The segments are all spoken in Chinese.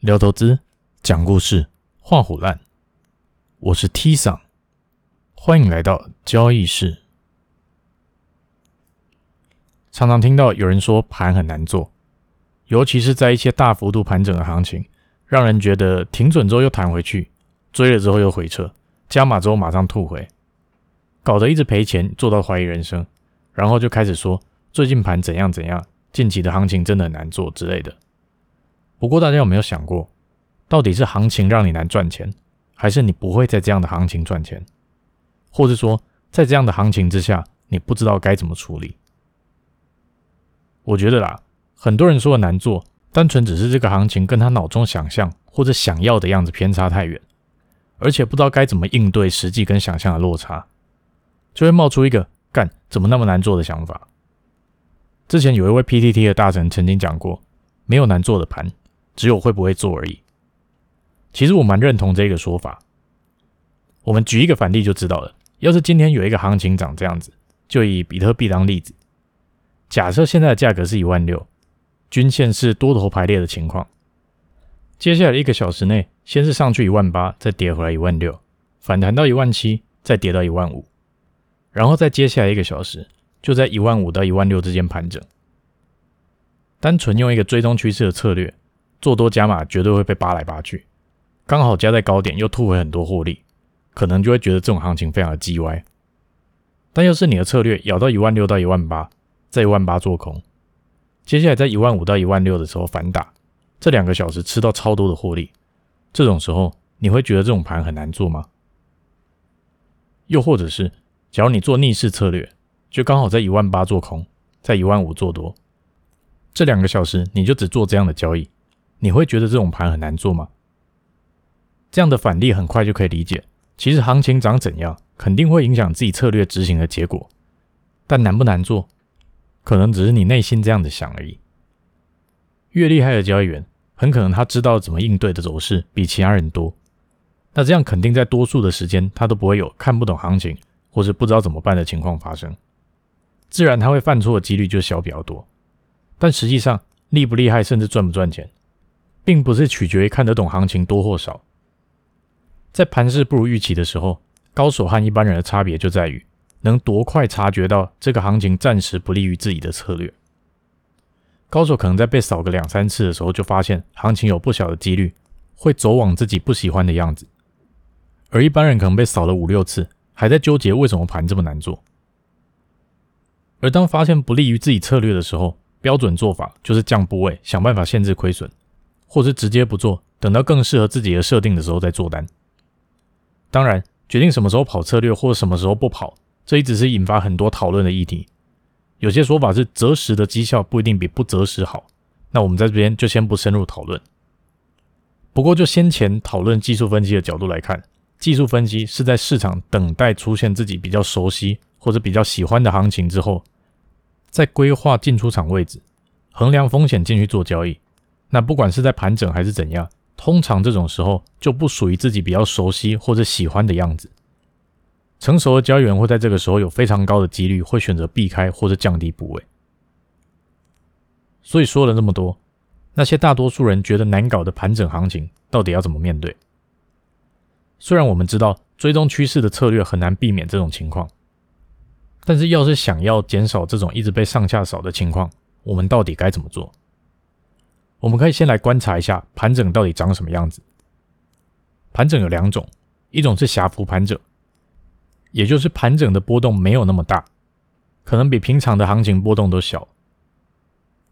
聊投资，讲故事，画虎烂。我是 T 桑，欢迎来到交易室。常常听到有人说盘很难做，尤其是在一些大幅度盘整的行情，让人觉得停准之后又弹回去，追了之后又回撤，加码之后马上吐回，搞得一直赔钱，做到怀疑人生，然后就开始说最近盘怎样怎样，近期的行情真的很难做之类的。不过，大家有没有想过，到底是行情让你难赚钱，还是你不会在这样的行情赚钱，或者说，在这样的行情之下，你不知道该怎么处理？我觉得啦，很多人说的难做，单纯只是这个行情跟他脑中想象或者想要的样子偏差太远，而且不知道该怎么应对实际跟想象的落差，就会冒出一个“干，怎么那么难做”的想法。之前有一位 PTT 的大神曾经讲过，没有难做的盘。只有会不会做而已。其实我蛮认同这个说法。我们举一个反例就知道了。要是今天有一个行情涨这样子，就以比特币当例子，假设现在的价格是一万六，均线是多头排列的情况。接下来一个小时内，先是上去一万八，再跌回来一万六，反弹到一万七，再跌到一万五，然后再接下来一个小时，就在一万五到一万六之间盘整。单纯用一个追踪趋势的策略。做多加码绝对会被扒来扒去，刚好加在高点又吐回很多获利，可能就会觉得这种行情非常的鸡歪。但要是你的策略咬到一万六到一万八，在一万八做空，接下来在一万五到一万六的时候反打，这两个小时吃到超多的获利，这种时候你会觉得这种盘很难做吗？又或者是，假如你做逆势策略，就刚好在一万八做空，在一万五做多，这两个小时你就只做这样的交易。你会觉得这种盘很难做吗？这样的反例很快就可以理解。其实行情长怎样，肯定会影响自己策略执行的结果。但难不难做，可能只是你内心这样子想而已。越厉害的交易员，很可能他知道怎么应对的走势比其他人多。那这样肯定在多数的时间，他都不会有看不懂行情或是不知道怎么办的情况发生。自然他会犯错的几率就小比较多。但实际上厉不厉害，甚至赚不赚钱，并不是取决于看得懂行情多或少，在盘势不如预期的时候，高手和一般人的差别就在于能多快察觉到这个行情暂时不利于自己的策略。高手可能在被扫个两三次的时候，就发现行情有不小的几率会走往自己不喜欢的样子，而一般人可能被扫了五六次，还在纠结为什么盘这么难做。而当发现不利于自己策略的时候，标准做法就是降部位，想办法限制亏损。或是直接不做，等到更适合自己的设定的时候再做单。当然，决定什么时候跑策略或什么时候不跑，这一直是引发很多讨论的议题。有些说法是择时的绩效不一定比不择时好，那我们在这边就先不深入讨论。不过，就先前讨论技术分析的角度来看，技术分析是在市场等待出现自己比较熟悉或者比较喜欢的行情之后，再规划进出场位置，衡量风险进去做交易。那不管是在盘整还是怎样，通常这种时候就不属于自己比较熟悉或者喜欢的样子。成熟的交易员会在这个时候有非常高的几率会选择避开或者降低部位。所以说了这么多，那些大多数人觉得难搞的盘整行情，到底要怎么面对？虽然我们知道追踪趋势的策略很难避免这种情况，但是要是想要减少这种一直被上下扫的情况，我们到底该怎么做？我们可以先来观察一下盘整到底长什么样子。盘整有两种，一种是狭幅盘整，也就是盘整的波动没有那么大，可能比平常的行情波动都小。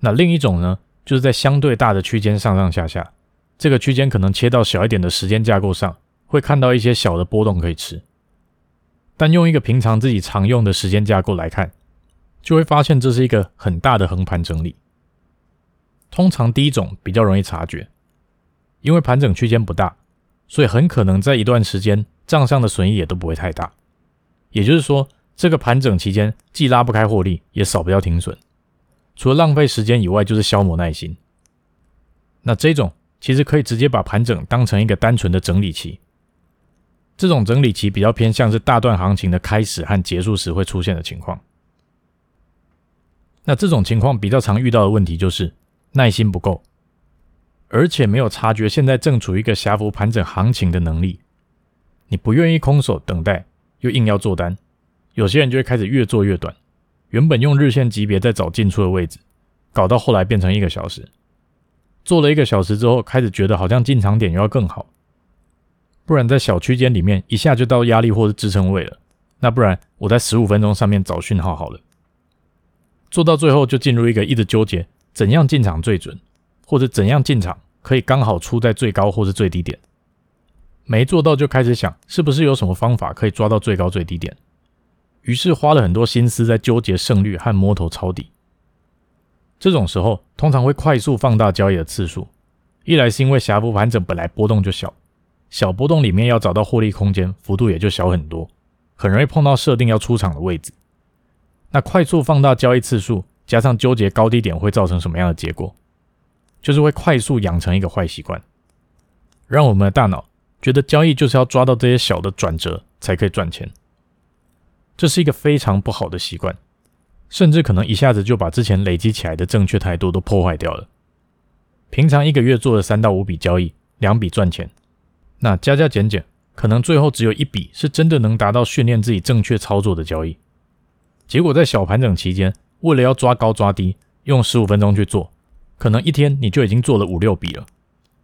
那另一种呢，就是在相对大的区间上上下下，这个区间可能切到小一点的时间架构上，会看到一些小的波动可以吃。但用一个平常自己常用的时间架构来看，就会发现这是一个很大的横盘整理。通常第一种比较容易察觉，因为盘整区间不大，所以很可能在一段时间账上的损益也都不会太大。也就是说，这个盘整期间既拉不开获利，也少不掉停损，除了浪费时间以外，就是消磨耐心。那这种其实可以直接把盘整当成一个单纯的整理期。这种整理期比较偏向是大段行情的开始和结束时会出现的情况。那这种情况比较常遇到的问题就是。耐心不够，而且没有察觉现在正处于一个狭幅盘整行情的能力，你不愿意空手等待，又硬要做单，有些人就会开始越做越短。原本用日线级别在找进出的位置，搞到后来变成一个小时，做了一个小时之后，开始觉得好像进场点又要更好，不然在小区间里面一下就到压力或是支撑位了，那不然我在十五分钟上面找讯号好了。做到最后就进入一个一直纠结怎样进场最准。或者怎样进场可以刚好出在最高或是最低点，没做到就开始想是不是有什么方法可以抓到最高最低点，于是花了很多心思在纠结胜率和摸头抄底。这种时候通常会快速放大交易的次数，一来是因为狭幅盘整本来波动就小，小波动里面要找到获利空间幅度也就小很多，很容易碰到设定要出场的位置。那快速放大交易次数加上纠结高低点会造成什么样的结果？就是会快速养成一个坏习惯，让我们的大脑觉得交易就是要抓到这些小的转折才可以赚钱。这是一个非常不好的习惯，甚至可能一下子就把之前累积起来的正确态度都破坏掉了。平常一个月做了三到五笔交易，两笔赚钱，那加加减减，可能最后只有一笔是真的能达到训练自己正确操作的交易。结果在小盘整期间，为了要抓高抓低，用十五分钟去做。可能一天你就已经做了五六笔了。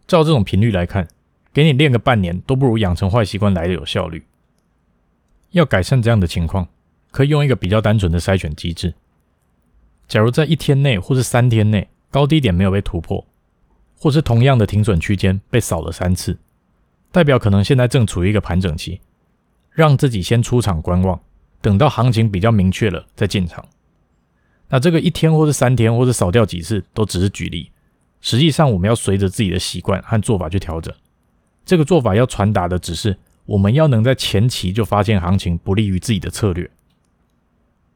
照这种频率来看，给你练个半年都不如养成坏习惯来的有效率。要改善这样的情况，可以用一个比较单纯的筛选机制。假如在一天内或是三天内高低点没有被突破，或是同样的停损区间被扫了三次，代表可能现在正处于一个盘整期，让自己先出场观望，等到行情比较明确了再进场。那这个一天或是三天，或是少掉几次，都只是举例。实际上，我们要随着自己的习惯和做法去调整。这个做法要传达的只是，我们要能在前期就发现行情不利于自己的策略。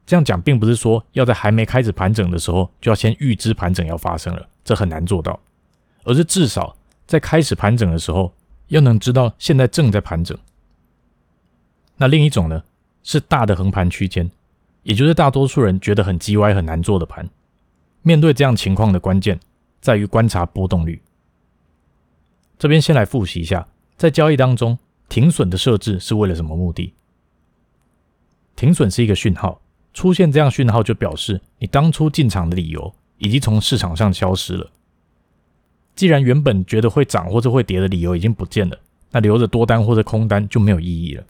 这样讲，并不是说要在还没开始盘整的时候就要先预知盘整要发生了，这很难做到。而是至少在开始盘整的时候，要能知道现在正在盘整。那另一种呢，是大的横盘区间。也就是大多数人觉得很鸡歪、很难做的盘，面对这样情况的关键在于观察波动率。这边先来复习一下，在交易当中，停损的设置是为了什么目的？停损是一个讯号，出现这样讯号就表示你当初进场的理由已经从市场上消失了。既然原本觉得会涨或者会跌的理由已经不见了，那留着多单或者空单就没有意义了。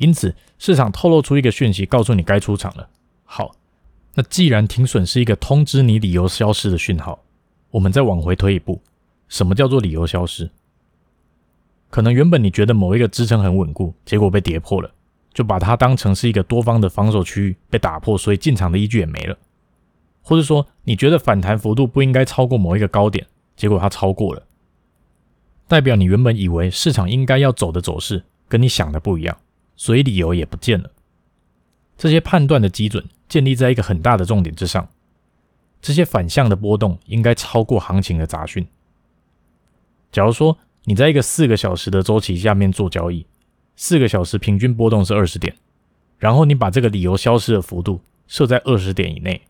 因此，市场透露出一个讯息，告诉你该出场了。好，那既然停损是一个通知你理由消失的讯号，我们再往回推一步，什么叫做理由消失？可能原本你觉得某一个支撑很稳固，结果被跌破了，就把它当成是一个多方的防守区域被打破，所以进场的依据也没了。或者说，你觉得反弹幅度不应该超过某一个高点，结果它超过了，代表你原本以为市场应该要走的走势，跟你想的不一样。所以理由也不见了。这些判断的基准建立在一个很大的重点之上：这些反向的波动应该超过行情的杂讯。假如说你在一个四个小时的周期下面做交易，四个小时平均波动是二十点，然后你把这个理由消失的幅度设在二十点以内，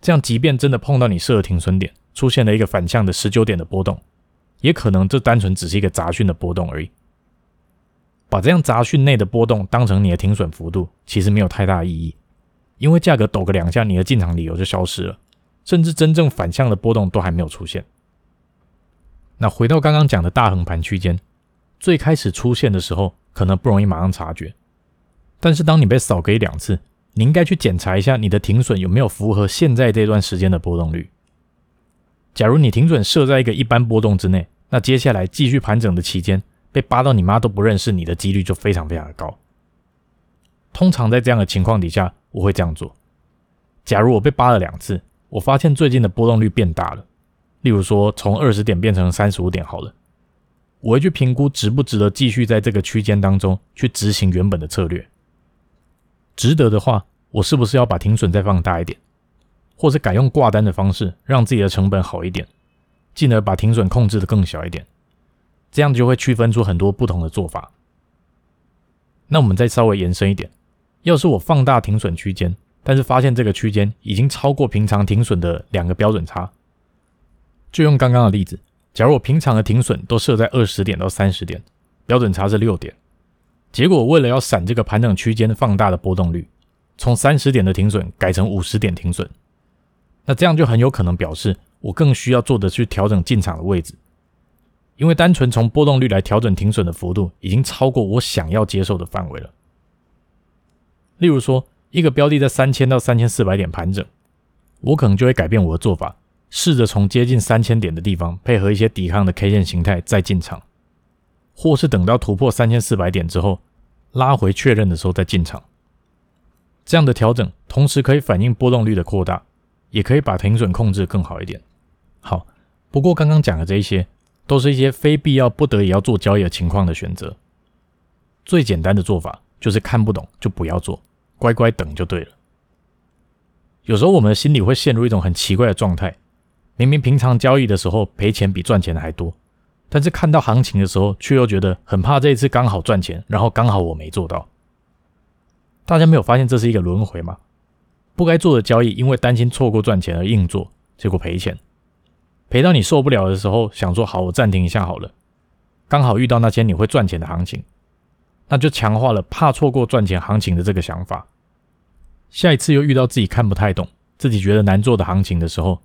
这样即便真的碰到你设的停损点，出现了一个反向的十九点的波动，也可能这单纯只是一个杂讯的波动而已。把这样杂讯内的波动当成你的停损幅度，其实没有太大意义，因为价格抖个两下，你的进场理由就消失了，甚至真正反向的波动都还没有出现。那回到刚刚讲的大横盘区间，最开始出现的时候，可能不容易马上察觉，但是当你被扫个一两次，你应该去检查一下你的停损有没有符合现在这段时间的波动率。假如你停损设在一个一般波动之内，那接下来继续盘整的期间，被扒到你妈都不认识你的几率就非常非常的高。通常在这样的情况底下，我会这样做：假如我被扒了两次，我发现最近的波动率变大了，例如说从二十点变成三十五点好了，我会去评估值不值得继续在这个区间当中去执行原本的策略。值得的话，我是不是要把停损再放大一点，或者改用挂单的方式，让自己的成本好一点，进而把停损控制的更小一点？这样就会区分出很多不同的做法。那我们再稍微延伸一点，要是我放大停损区间，但是发现这个区间已经超过平常停损的两个标准差，就用刚刚的例子，假如我平常的停损都设在二十点到三十点，标准差是六点，结果为了要闪这个盘整区间放大的波动率，从三十点的停损改成五十点停损，那这样就很有可能表示我更需要做的去调整进场的位置，因为单纯从波动率来调整停损的幅度已经超过我想要接受的范围了。例如说，一个标的在三千到三千四百点盘整，我可能就会改变我的做法。试着从接近三千点的地方配合一些抵抗的 K 线形态再进场，或是等到突破三千四百点之后拉回确认的时候再进场。这样的调整同时可以反映波动率的扩大，也可以把停损控制更好一点。好，不过刚刚讲的这一些都是一些非必要不得已要做交易的情况的选择。最简单的做法就是看不懂就不要做，乖乖等就对了。有时候我们的心里会陷入一种很奇怪的状态。明明平常交易的时候赔钱比赚钱还多，但是看到行情的时候，却又觉得很怕这一次刚好赚钱，然后刚好我没做到。大家没有发现这是一个轮回吗？不该做的交易，因为担心错过赚钱而硬做，结果赔钱，赔到你受不了的时候，想说好，我暂停一下好了。刚好遇到那些你会赚钱的行情，那就强化了怕错过赚钱行情的这个想法。下一次又遇到自己看不太懂、自己觉得难做的行情的时候，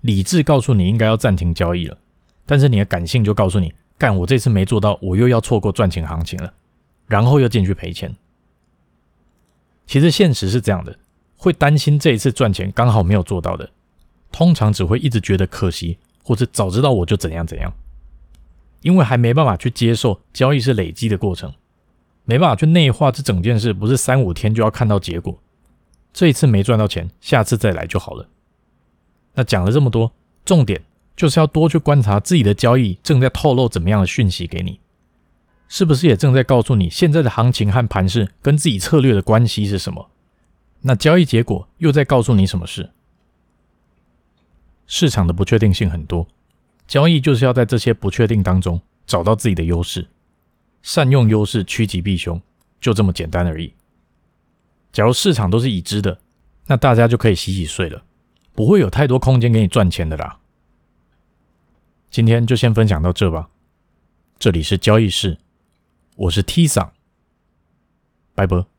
理智告诉你应该要暂停交易了，但是你的感性就告诉你，干，我这次没做到，我又要错过赚钱行情了，然后又进去赔钱。其实现实是这样的，会担心这一次赚钱刚好没有做到的，通常只会一直觉得可惜，或者早知道我就怎样怎样，因为还没办法去接受交易是累积的过程，没办法去内化这整件事不是三五天就要看到结果，这一次没赚到钱，下次再来就好了。那讲了这么多，重点就是要多去观察自己的交易正在透露怎么样的讯息给你，是不是也正在告诉你现在的行情和盘势跟自己策略的关系是什么？那交易结果又在告诉你什么事？市场的不确定性很多，交易就是要在这些不确定当中找到自己的优势，善用优势趋吉避凶，就这么简单而已。假如市场都是已知的，那大家就可以洗洗睡了。不会有太多空间给你赚钱的啦。今天就先分享到这吧。这里是交易室，我是 T 桑，拜拜。